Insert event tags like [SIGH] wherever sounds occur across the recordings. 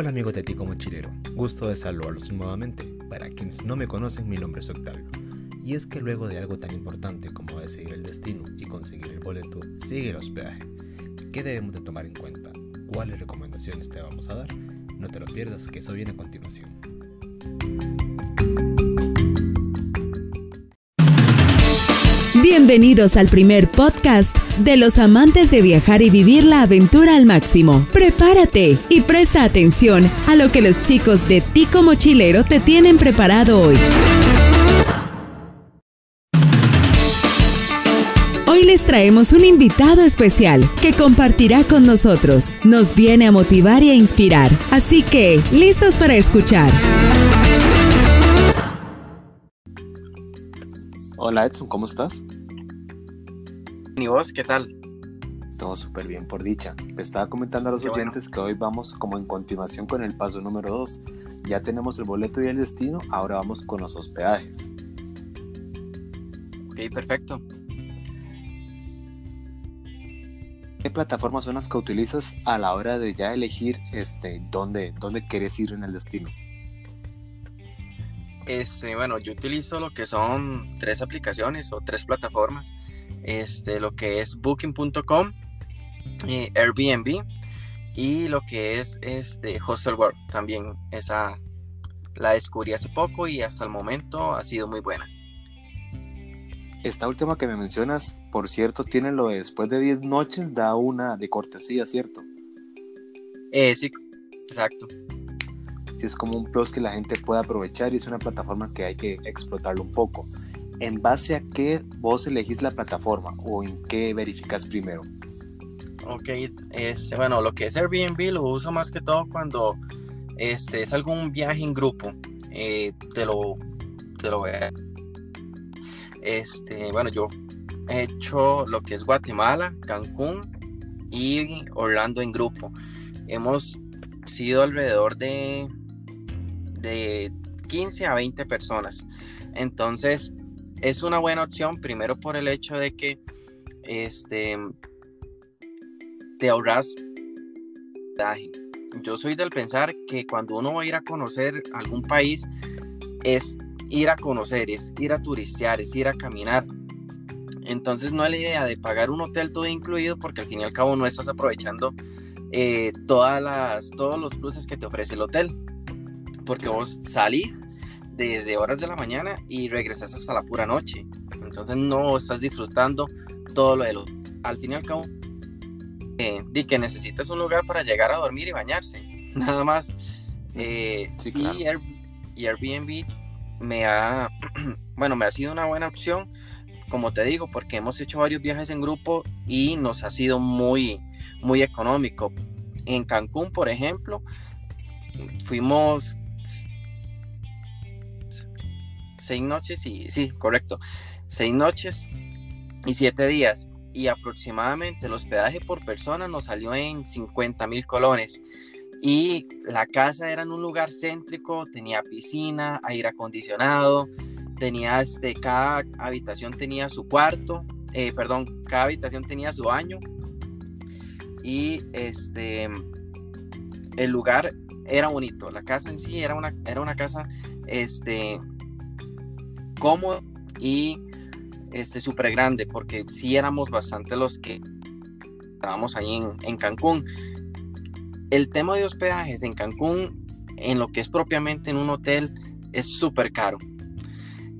Hola amigos de Tico Mochilero, gusto de saludarlos nuevamente. Para quienes no me conocen, mi nombre es Octavio. Y es que luego de algo tan importante como decidir el destino y conseguir el boleto, sigue el hospedaje. ¿Qué debemos de tomar en cuenta? ¿Cuáles recomendaciones te vamos a dar? No te lo pierdas, que eso viene a continuación. Bienvenidos al primer podcast de los amantes de viajar y vivir la aventura al máximo. Prepárate y presta atención a lo que los chicos de Tico Mochilero te tienen preparado hoy. Hoy les traemos un invitado especial que compartirá con nosotros. Nos viene a motivar y a inspirar. Así que, ¿listos para escuchar? Hola Edson, ¿cómo estás? ¿Y vos qué tal? Todo súper bien, por dicha. Le estaba comentando a los oyentes que hoy vamos como en continuación con el paso número 2. Ya tenemos el boleto y el destino, ahora vamos con los hospedajes. Ok, perfecto. ¿Qué plataformas son las que utilizas a la hora de ya elegir este, dónde, dónde quieres ir en el destino? Este, bueno, yo utilizo lo que son tres aplicaciones o tres plataformas. Este, lo que es booking.com, eh, Airbnb y lo que es este Hostelworld. También esa la descubrí hace poco y hasta el momento ha sido muy buena. Esta última que me mencionas, por cierto, tiene lo de después de 10 noches, da una de cortesía, ¿cierto? Eh, sí, exacto es como un plus que la gente puede aprovechar y es una plataforma que hay que explotarlo un poco. ¿En base a qué vos elegís la plataforma o en qué verificas primero? Ok, este, bueno, lo que es Airbnb lo uso más que todo cuando este, es algún viaje en grupo. Eh, te lo, te lo voy a... Este, bueno, yo he hecho lo que es Guatemala, Cancún y Orlando en grupo. Hemos sido alrededor de de 15 a 20 personas. Entonces, es una buena opción, primero por el hecho de que este, te ahorras yo soy del pensar que cuando uno va a ir a conocer algún país es ir a conocer, es ir a turistear, es ir a caminar. Entonces no es la idea de pagar un hotel todo incluido porque al fin y al cabo no estás aprovechando eh, todas las, todos los pluses que te ofrece el hotel porque vos salís desde horas de la mañana y regresas hasta la pura noche. Entonces no estás disfrutando todo lo de lo... Al fin y al cabo, eh, di que necesitas un lugar para llegar a dormir y bañarse. [LAUGHS] Nada más. Eh, y, Airbnb me ha, [CLEARS THROAT] bueno, me ha sido una buena opción, como te digo, porque hemos hecho varios viajes en grupo y nos ha sido muy, muy económico. En Cancún, por ejemplo, fuimos seis noches y, sí, correcto, seis noches y siete días. Y aproximadamente el hospedaje por persona nos salió en 50 mil colones. Y la casa era en un lugar céntrico, tenía piscina, aire acondicionado, tenía este, cada habitación tenía su cuarto, eh, perdón, cada habitación tenía su baño. Y este, el lugar era bonito, la casa en sí era una, era una casa este, cómodo y este súper grande porque sí éramos bastante los que estábamos ahí en, en, Cancún. El tema de hospedajes en Cancún, en lo que es propiamente en un hotel, es súper caro.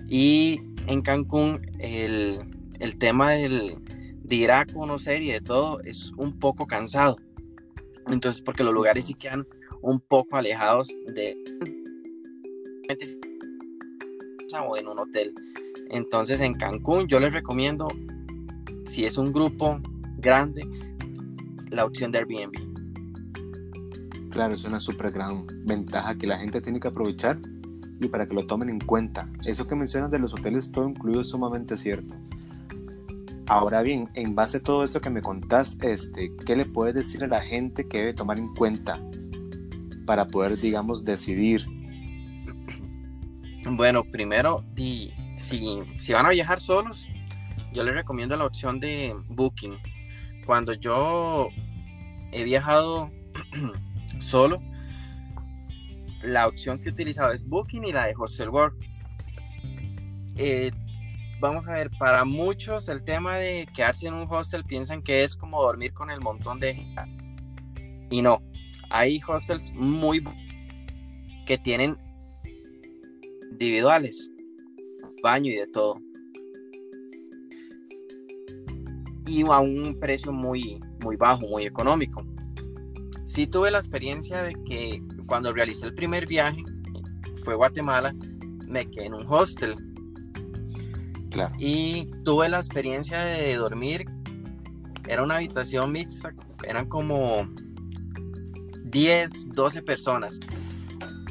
Y en Cancún el, el tema del, de ir a conocer y de todo es un poco cansado. Entonces, porque los lugares sí quedan un poco alejados de o en un hotel. Entonces en Cancún yo les recomiendo, si es un grupo grande, la opción de Airbnb. Claro, es una súper gran ventaja que la gente tiene que aprovechar y para que lo tomen en cuenta. Eso que mencionas de los hoteles todo incluido es sumamente cierto. Ahora bien, en base a todo esto que me contás, este, ¿qué le puedes decir a la gente que debe tomar en cuenta para poder, digamos, decidir bueno, primero, si, si van a viajar solos, yo les recomiendo la opción de Booking. Cuando yo he viajado [CLEARS THROAT] solo, la opción que he utilizado es Booking y la de Hostel World. Eh, vamos a ver, para muchos el tema de quedarse en un hostel piensan que es como dormir con el montón de gente. Y no, hay hostels muy que tienen individuales, baño y de todo. Y a un precio muy, muy bajo, muy económico. Sí tuve la experiencia de que cuando realicé el primer viaje, fue Guatemala, me quedé en un hostel. Claro. Y tuve la experiencia de dormir, era una habitación mixta, eran como 10, 12 personas.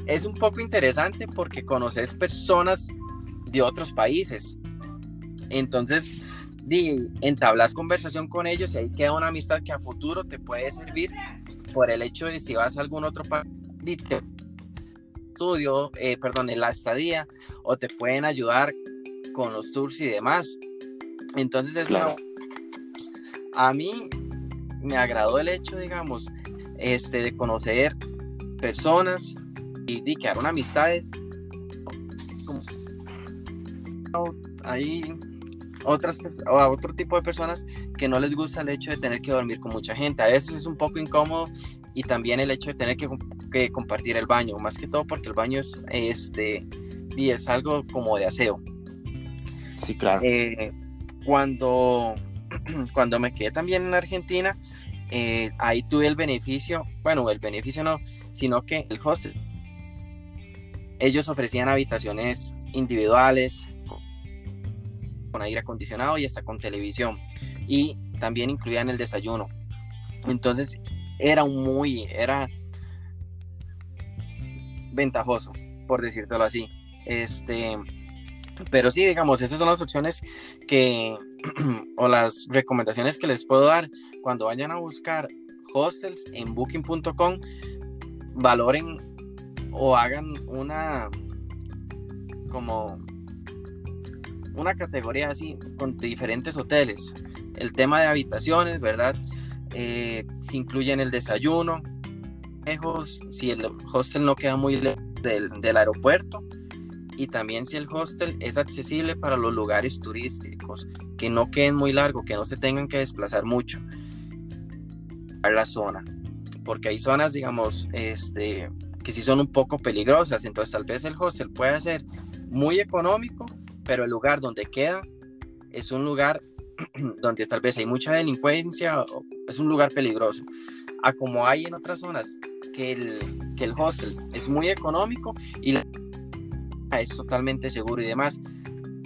Es un poco interesante porque conoces personas de otros países. Entonces, entablas conversación con ellos y ahí queda una amistad que a futuro te puede servir por el hecho de si vas a algún otro país, estudio, eh, perdón, en la estadía, o te pueden ayudar con los tours y demás. Entonces, es a mí me agradó el hecho, digamos, este, de conocer personas y, una amistades. Hay otras o a otro tipo de personas que no les gusta el hecho de tener que dormir con mucha gente. A veces es un poco incómodo y también el hecho de tener que, que compartir el baño, más que todo porque el baño es este y es algo como de aseo. Sí, claro. Eh, cuando, [CLEARS THROAT] cuando me quedé también en Argentina, eh, ahí tuve el beneficio, bueno, el beneficio no, sino que el hostel, ellos ofrecían habitaciones individuales, con aire acondicionado y hasta con televisión, y también incluían el desayuno. Entonces era muy, era ventajoso, por decírtelo así. Este, pero sí, digamos, esas son las opciones que, [CLEARS THROAT] o las recomendaciones que les puedo dar cuando vayan a buscar hostels en booking.com, valoren o hagan una, como, una categoría así con diferentes hoteles. El tema de habitaciones, ¿verdad? Eh, incluyen el desayuno, lejos, si el hostel no queda muy lejos del, del aeropuerto, y también si el hostel es accesible para los lugares turísticos, que no queden muy largo, que no se tengan que desplazar mucho a la zona, porque hay zonas, digamos, este, que sí son un poco peligrosas, entonces tal vez el hostel puede ser muy económico, pero el lugar donde queda es un lugar [CLEARS THROAT] donde tal vez hay mucha delincuencia, es un lugar peligroso, a como hay en otras zonas que el, que el hostel es muy económico y la [CLEARS THROAT] es totalmente seguro y demás.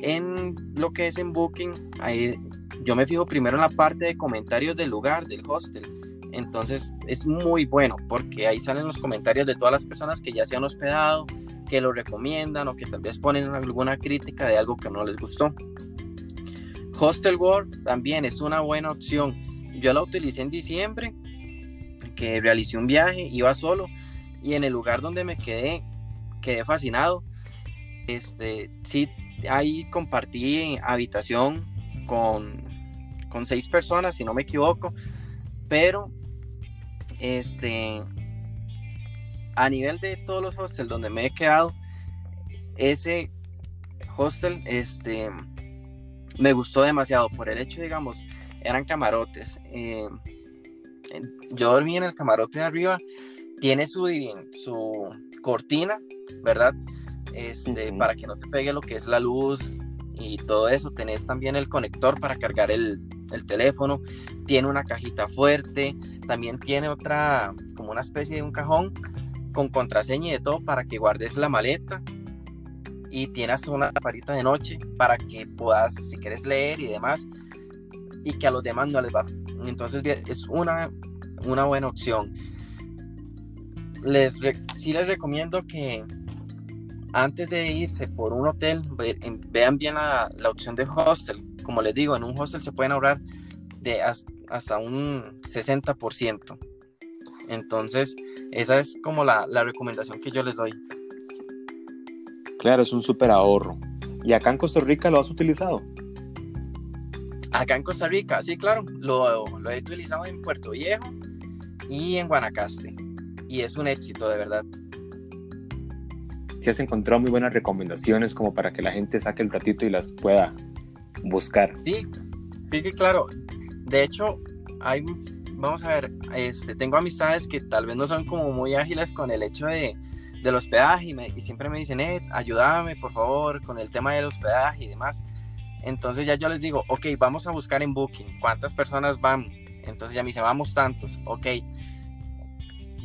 En lo que es en Booking, ahí yo me fijo primero en la parte de comentarios del lugar, del hostel. Entonces es muy bueno porque ahí salen los comentarios de todas las personas que ya se han hospedado, que lo recomiendan o que tal vez ponen alguna crítica de algo que no les gustó. Hostel World también es una buena opción. Yo la utilicé en diciembre, que realicé un viaje, iba solo y en el lugar donde me quedé, quedé fascinado este, sí, ahí compartí habitación con, con seis personas, si no me equivoco, pero este, a nivel de todos los hostels donde me he quedado, ese hostel, este, me gustó demasiado por el hecho, digamos, eran camarotes. Eh, yo dormí en el camarote de arriba, tiene su, su cortina, ¿verdad? este, para que no te pegue lo que es la luz y todo eso. Tenés también el conector para cargar el, el teléfono. Tiene una cajita fuerte. También tiene otra, como una especie de un cajón con contraseña y de todo para que guardes la maleta. Y tienes una lamparita de noche para que puedas, si quieres leer y demás, y que a los demás no les va. Entonces, es una, una buena opción. Les, sí les recomiendo que, antes de irse por un hotel, vean bien la, opción de hostel. Como les digo, en un hostel se pueden ahorrar de hasta un 60%. Entonces, esa es como la, recomendación que yo les doy. Claro, es un súper ahorro. ¿Y acá en Costa Rica lo has utilizado? Acá en Costa Rica, sí, claro. Lo, lo he utilizado en Puerto Viejo y en Guanacaste. Y es un éxito, de verdad. si has encontrado muy buenas recomendaciones como para que la gente saque el ratito y las pueda buscar. Sí, sí, sí, claro. De hecho, hay, vamos a ver, este, tengo amistades que tal vez no son como muy ágiles con el hecho de, del hospedaje y, y siempre me dicen, eh, ayúdame por favor con el tema del hospedaje y demás. Entonces ya yo les digo, ok, vamos a buscar en Booking, ¿cuántas personas van? Entonces ya me dicen, vamos tantos, ok.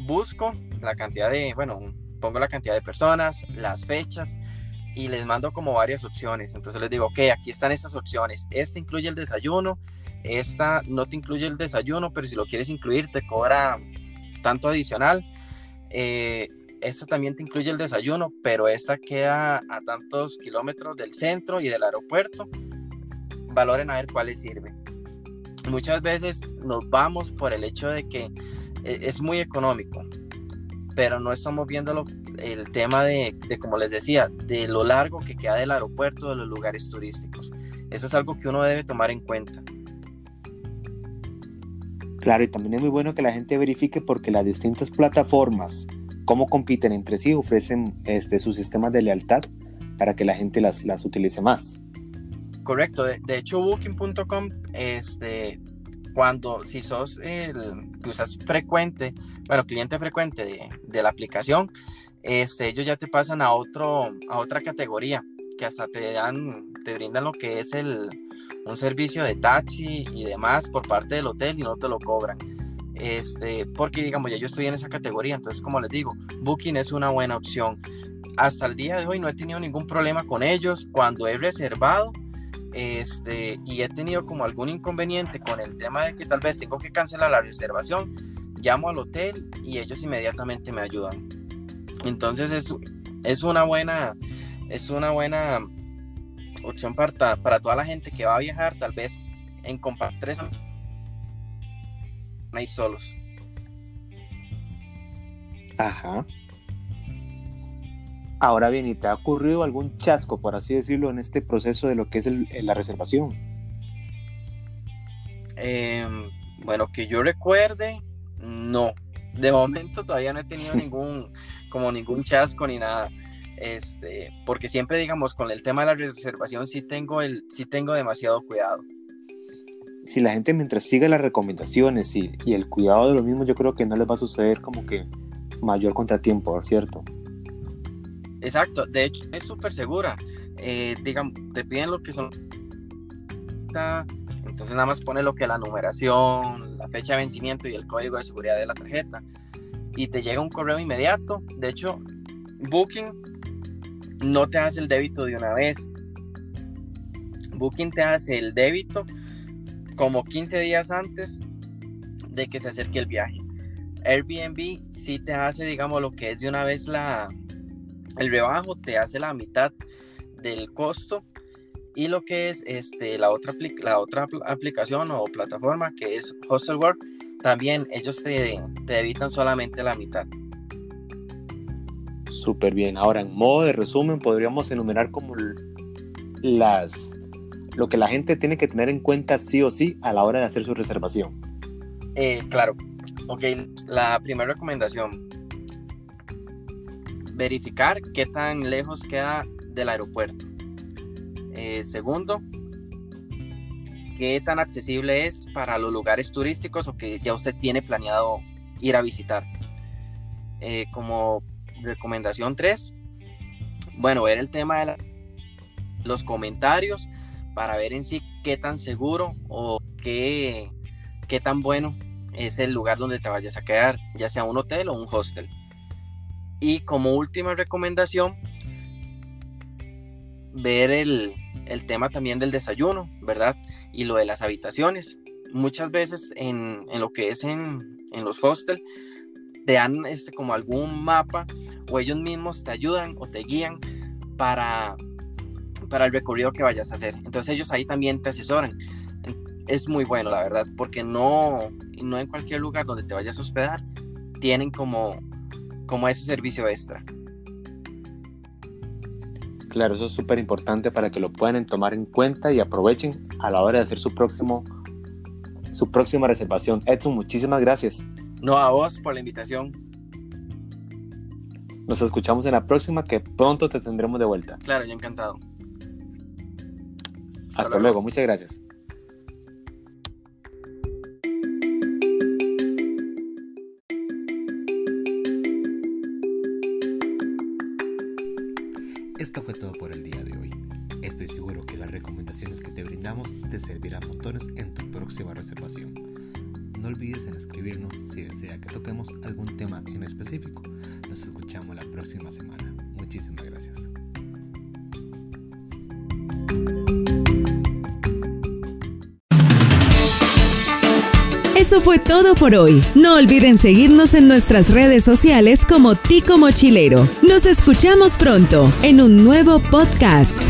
Busco la cantidad de, bueno, pongo la cantidad de personas, las fechas y les mando como varias opciones. Entonces les digo, ok, aquí están estas opciones. Esta incluye el desayuno, esta no te incluye el desayuno, pero si lo quieres incluir te cobra tanto adicional. Eh, esta también te incluye el desayuno, pero esta queda a tantos kilómetros del centro y del aeropuerto. Valoren a ver cuál les sirve. Muchas veces nos vamos por el hecho de que eh, es muy económico, pero no estamos viendo el tema de, de, como les decía, de lo largo que queda del aeropuerto, de los lugares turísticos. Eso es algo que uno debe tomar en cuenta. Claro, y también es muy bueno que la gente verifique porque las distintas plataformas, cómo compiten entre sí, ofrecen este, sus sistemas de lealtad para que la gente las, las utilice más. Correcto, de, de hecho booking.com, este, cuando si sos el que usas frecuente, bueno, cliente frecuente de, de, la aplicación, este, ellos ya te pasan a, otro, a otra categoría, que hasta te dan, te brindan lo que es el, un servicio de taxi y demás por parte del hotel y no te lo cobran. Este, porque digamos, ya yo estoy en esa categoría, entonces como les digo, Booking es una buena opción. Hasta el día de hoy no he tenido ningún problema con ellos. Cuando he reservado este, y he tenido como algún inconveniente con el tema de que tal vez tengo que cancelar la reservación, llamo al hotel y ellos inmediatamente me ayudan. Entonces es, es una buena, es una buena opción para, para toda la gente que va a viajar, tal vez en compartir eso, ir solos. Ajá. Ahora bien, ¿y te ha ocurrido algún chasco, por así decirlo, en este proceso de lo que es el, la reservación? Eh, bueno, que yo recuerde, no. De momento todavía no he tenido [LAUGHS] ningún, como ningún chasco ni nada. Este, porque siempre, digamos, con el tema de la reservación sí tengo, el, sí tengo demasiado cuidado. Si la gente mientras sigue las recomendaciones y, y el cuidado de lo mismo, yo creo que no les va a suceder como que mayor contratiempo, ¿cierto? Exacto, de hecho es súper segura. Eh, digamos, te piden lo que son. Entonces nada más pone lo que la numeración, la fecha de vencimiento y el código de seguridad de la tarjeta. Y te llega un correo inmediato. De hecho, Booking no te hace el débito de una vez. Booking te hace el débito como 15 días antes de que se acerque el viaje. Airbnb sí te hace, digamos, lo que es de una vez la, el rebajo te hace la mitad del costo y lo que es este, la, otra, la otra aplicación o plataforma que es Hostelwork, también ellos te, te evitan solamente la mitad. Súper bien. Ahora, en modo de resumen, podríamos enumerar como las lo que la gente tiene que tener en cuenta sí o sí a la hora de hacer su reservación. Eh, claro. Ok, la primera recomendación, verificar qué tan lejos queda del aeropuerto. Eh, segundo, qué tan accesible es para los lugares turísticos o que ya usted tiene planeado ir a visitar. Eh, como recomendación 3, bueno, ver el tema de los comentarios para ver en sí qué tan seguro o qué, qué tan bueno es el lugar donde te vayas a quedar, ya sea un hotel o un hostel. Y como última recomendación, ver el, el, tema también del desayuno, ¿verdad? Y lo de las habitaciones. Muchas veces en, en lo que es en, en los hostels, te dan este, como algún mapa o ellos mismos te ayudan o te guían para, para el recorrido que vayas a hacer. Entonces ellos ahí también te asesoran. Es muy bueno, la verdad, porque no, no en cualquier lugar donde te vayas a hospedar tienen como como ese servicio extra. Claro, eso es súper importante para que lo puedan tomar en cuenta y aprovechen a la hora de hacer su próximo su próxima reservación. Edson, muchísimas gracias. No a vos por la invitación. Nos escuchamos en la próxima que pronto te tendremos de vuelta. Claro, yo encantado. Hasta, luego, muchas gracias. Todo por el día de hoy. Estoy seguro que las recomendaciones que te brindamos te servirán montones en tu próxima reservación. No olvides en escribirnos si desea que toquemos algún tema en específico. Nos escuchamos la próxima semana. Muchísimas gracias. Eso fue todo por hoy. No olviden seguirnos en nuestras redes sociales como Tico Mochilero. Nos escuchamos pronto en un nuevo podcast.